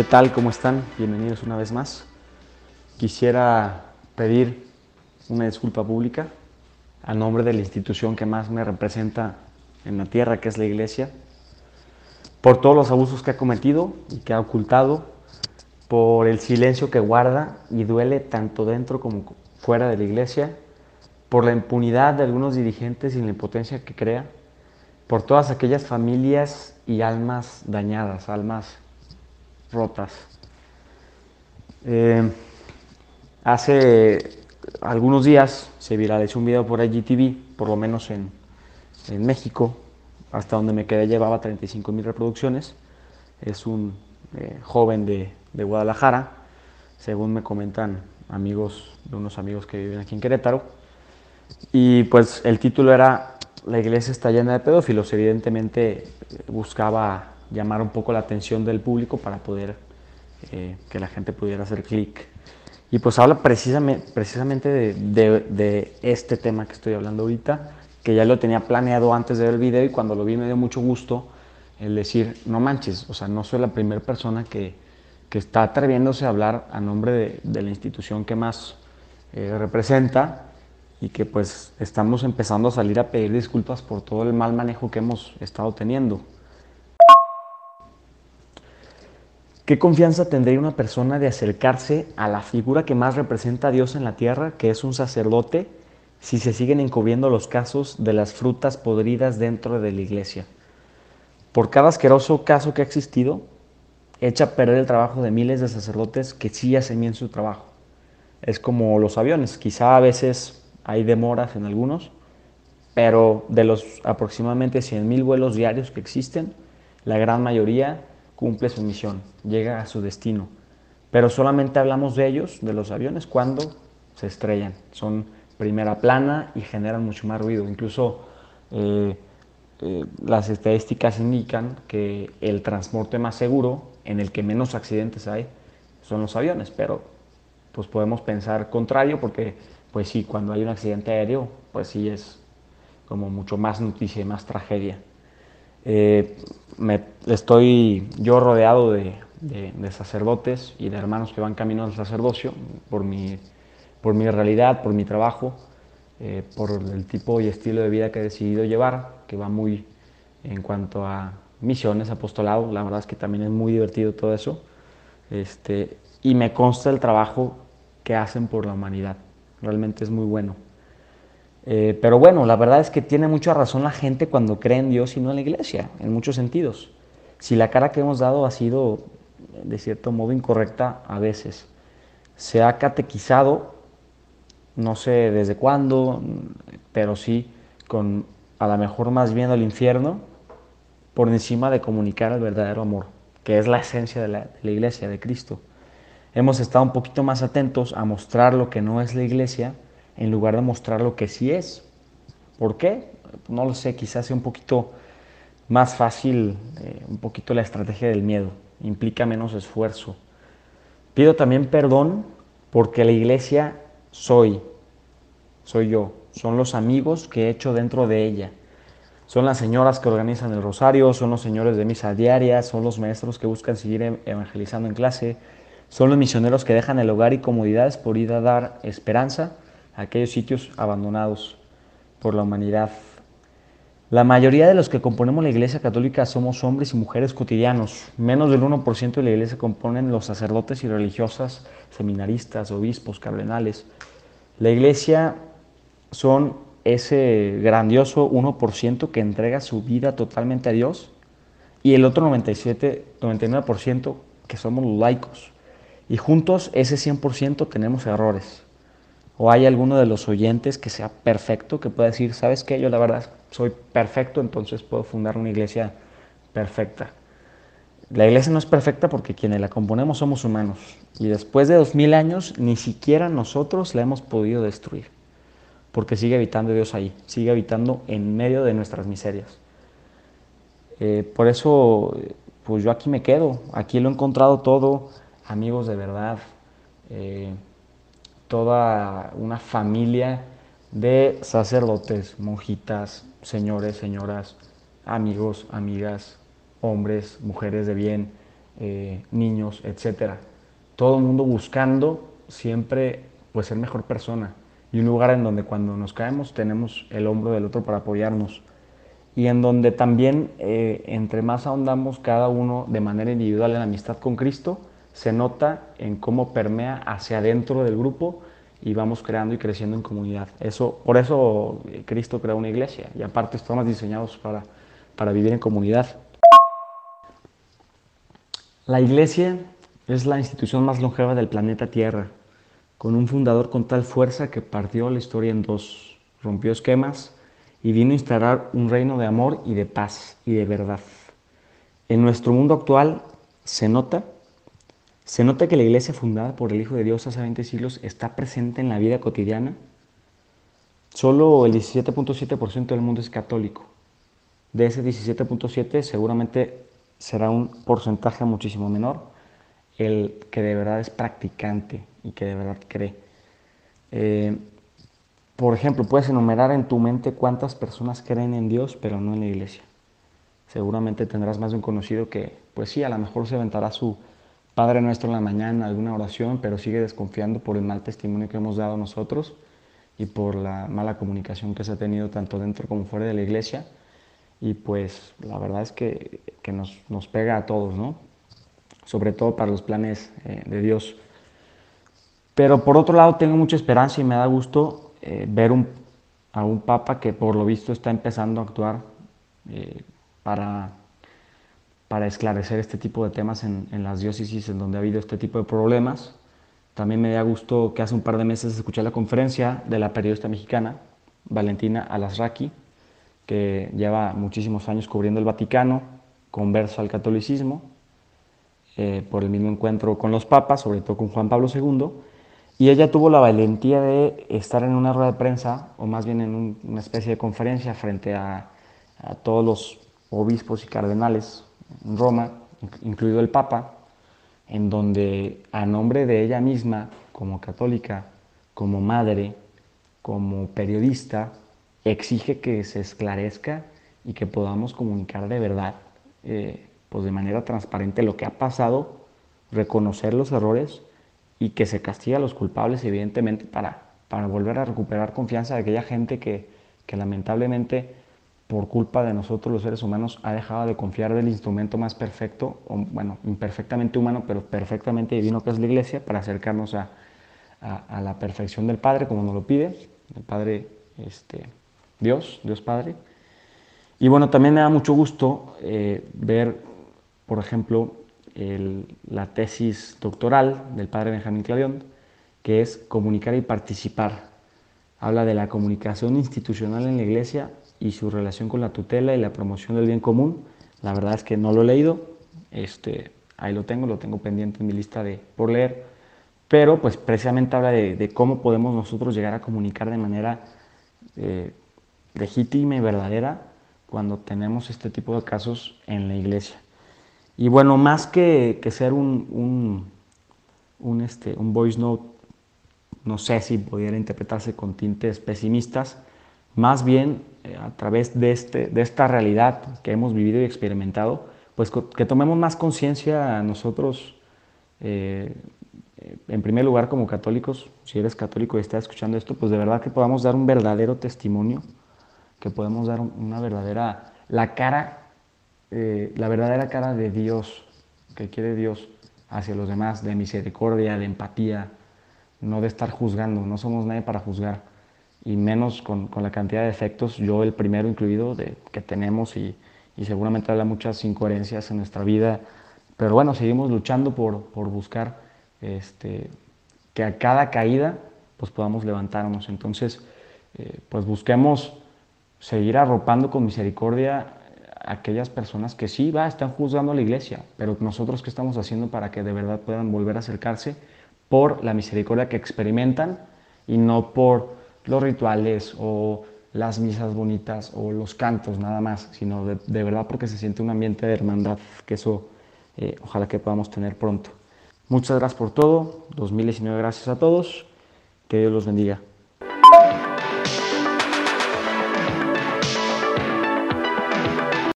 ¿Qué tal? ¿Cómo están? Bienvenidos una vez más. Quisiera pedir una disculpa pública a nombre de la institución que más me representa en la tierra, que es la iglesia, por todos los abusos que ha cometido y que ha ocultado, por el silencio que guarda y duele tanto dentro como fuera de la iglesia, por la impunidad de algunos dirigentes y la impotencia que crea, por todas aquellas familias y almas dañadas, almas rotas. Eh, hace algunos días se viralizó un video por IGTV, por lo menos en, en México, hasta donde me quedé llevaba 35 mil reproducciones. Es un eh, joven de, de, Guadalajara, según me comentan amigos de unos amigos que viven aquí en Querétaro. Y pues el título era La iglesia está llena de pedófilos. Evidentemente buscaba llamar un poco la atención del público para poder eh, que la gente pudiera hacer clic. Y pues habla precisamente, precisamente de, de, de, este tema que estoy hablando ahorita, que ya lo tenía planeado antes de ver el video y cuando lo vi me dio mucho gusto el decir, no manches, o sea, no soy la primera persona que, que está atreviéndose a hablar a nombre de, de la institución que más eh, representa y que pues estamos empezando a salir a pedir disculpas por todo el mal manejo que hemos estado teniendo. ¿Qué confianza tendría una persona de acercarse a la figura que más representa a Dios en la tierra, que es un sacerdote, si se siguen encubriendo los casos de las frutas podridas dentro de la iglesia? Por cada asqueroso caso que ha existido, echa a perder el trabajo de miles de sacerdotes que sí hacen bien su trabajo. Es como los aviones, quizá a veces hay demoras en algunos, pero de los aproximadamente 100.000 vuelos diarios que existen, la gran mayoría cumple su misión, llega a su destino. Pero solamente hablamos de ellos, de los aviones, cuando se estrellan. Son primera plana y generan mucho más ruido. Incluso eh, eh, las estadísticas indican que el transporte más seguro, en el que menos accidentes hay, son los aviones. Pero pues podemos pensar contrario porque, pues sí, cuando hay un accidente aéreo, pues sí es como mucho más noticia y más tragedia. Eh, me, estoy yo rodeado de, de, de, sacerdotes y de hermanos que van camino al sacerdocio por mi, por mi realidad, por mi trabajo, eh, por el tipo y estilo de vida que he decidido llevar, que va muy en cuanto a misiones, apostolado, la verdad es que también es muy divertido todo eso, este, y me consta el trabajo que hacen por la humanidad, realmente es muy bueno. Eh, pero bueno, la verdad es que tiene mucha razón la gente cuando cree en Dios y no en la iglesia, en muchos sentidos. Si la cara que hemos dado ha sido de cierto modo incorrecta a veces, se ha catequizado, no sé desde cuándo, pero sí con a lo mejor más bien al infierno, por encima de comunicar el verdadero amor, que es la esencia de la iglesia, de Cristo. Hemos estado un poquito más atentos a mostrar lo que no es la iglesia, en lugar de mostrar lo que sí es. ¿Por qué? No lo sé, quizás sea un poquito más fácil, eh, un poquito la estrategia del miedo, implica menos esfuerzo. Pido también perdón porque la iglesia soy, soy yo, son los amigos que he hecho dentro de ella. Son las señoras que organizan el rosario, son los señores de misa diaria, son los maestros que buscan seguir em, evangelizando en clase, son los misioneros que dejan el hogar y comodidades por ir a dar esperanza aquellos sitios abandonados por la humanidad. La mayoría de los que componemos la Iglesia Católica somos hombres y mujeres cotidianos. Menos del 1% de la Iglesia componen los sacerdotes y religiosas, seminaristas, obispos, cardenales. La Iglesia son ese grandioso 1% que entrega su vida totalmente a Dios y el otro 97, 99% que somos los laicos. Y juntos ese 100% tenemos errores o hay alguno de los oyentes que sea perfecto, que pueda decir, ¿sabes qué? Yo la verdad soy perfecto, entonces puedo fundar una iglesia perfecta. La iglesia no es perfecta porque quienes la componemos somos humanos y después de dos mil años ni siquiera nosotros la hemos podido destruir porque sigue habitando Dios ahí, sigue habitando en medio de nuestras miserias. Eh, por eso, pues yo aquí me quedo, aquí lo he encontrado todo, amigos de verdad. Eh, toda una familia de sacerdotes, monjitas, señores, señoras, amigos, amigas, hombres, mujeres de bien, eh, niños, etc. Todo el mundo buscando siempre pues, ser mejor persona y un lugar en donde cuando nos caemos tenemos el hombro del otro para apoyarnos y en donde también eh, entre más ahondamos cada uno de manera individual en la amistad con Cristo, se nota en cómo permea hacia adentro del grupo y vamos creando y creciendo en comunidad. Eso, por eso eh, Cristo creó una iglesia y aparte estamos diseñados para, para vivir en comunidad. La iglesia es la institución más longeva del planeta Tierra, con un fundador con tal fuerza que partió la historia en dos, rompió esquemas y vino a instalar un reino de amor y de paz y de verdad. En nuestro mundo actual se nota se nota que la iglesia fundada por el Hijo de Dios hace 20 siglos está presente en la vida cotidiana. Solo el 17.7% del mundo es católico. De ese 17.7 seguramente será un porcentaje muchísimo menor el que de verdad es practicante y que de verdad cree. Eh, por ejemplo, puedes enumerar en tu mente cuántas personas creen en Dios, pero no en la iglesia. Seguramente tendrás más de un conocido que, pues sí, a lo mejor se aventará su, Padre nuestro en la mañana, alguna oración, pero sigue desconfiando por el mal testimonio que hemos dado nosotros y por la mala comunicación que se ha tenido tanto dentro como fuera de la iglesia. Y pues la verdad es que, nos, pega a todos, ¿no? Sobre todo para los planes eh, de Dios. Pero por otro lado tengo mucha esperanza y me da gusto eh, ver a un papa que por lo visto está empezando a actuar eh, para para esclarecer este tipo de temas en, las diócesis en donde ha habido este tipo de problemas. También me da gusto que hace un par de meses escuché la conferencia de la periodista mexicana Valentina Alasraqui, que lleva muchísimos años cubriendo el Vaticano, converso al catolicismo, eh, por el mismo encuentro con los papas, sobre todo con Juan Pablo II, y ella tuvo la valentía de estar en una rueda de prensa, o más bien en una especie de conferencia frente a, todos los obispos y cardenales en Roma, incluido el Papa, en donde a nombre de ella misma, como católica, como madre, como periodista, exige que se esclarezca y que podamos comunicar de verdad, eh, pues de manera transparente lo que ha pasado, reconocer los errores y que se castiga a los culpables, evidentemente, para, para volver a recuperar confianza de aquella gente que, que lamentablemente por culpa de nosotros los seres humanos, ha dejado de confiar del instrumento más perfecto, o, bueno, imperfectamente humano, pero perfectamente divino que es la iglesia, para acercarnos a, a, la perfección del Padre, como nos lo pide, el Padre este, Dios, Dios Padre. Y bueno, también me da mucho gusto eh, ver, por ejemplo, la tesis doctoral del Padre Benjamín Clavión, que es comunicar y participar. Habla de la comunicación institucional en la iglesia y su relación con la tutela y la promoción del bien común. La verdad es que no lo he leído, este, ahí lo tengo, lo tengo pendiente en mi lista de por leer, pero pues precisamente habla de, cómo podemos nosotros llegar a comunicar de manera eh, legítima y verdadera cuando tenemos este tipo de casos en la iglesia. Y bueno, más que, que ser un, un, un, este, un voice note, no sé si pudiera interpretarse con tintes pesimistas, más bien eh, a través de, este, de esta realidad que hemos vivido y experimentado, pues que tomemos más conciencia nosotros, eh, en primer lugar como católicos, si eres católico y estás escuchando esto, pues de verdad que podamos dar un verdadero testimonio, que podemos dar una verdadera, la cara, eh, la verdadera cara de Dios, que quiere Dios hacia los demás, de misericordia, de empatía, no de estar juzgando, no somos nadie para juzgar y menos con, con, la cantidad de efectos, yo el primero incluido, de, que tenemos y, y, seguramente habrá muchas incoherencias en nuestra vida, pero bueno, seguimos luchando por, por buscar este, que a cada caída pues podamos levantarnos. Entonces, eh, pues busquemos seguir arropando con misericordia a aquellas personas que sí, va, están juzgando a la iglesia, pero nosotros qué estamos haciendo para que de verdad puedan volver a acercarse por la misericordia que experimentan y no por los rituales o las misas bonitas o los cantos nada más, sino de, verdad porque se siente un ambiente de hermandad, que eso eh, ojalá que podamos tener pronto. Muchas gracias por todo, 2019 gracias a todos, que Dios los bendiga.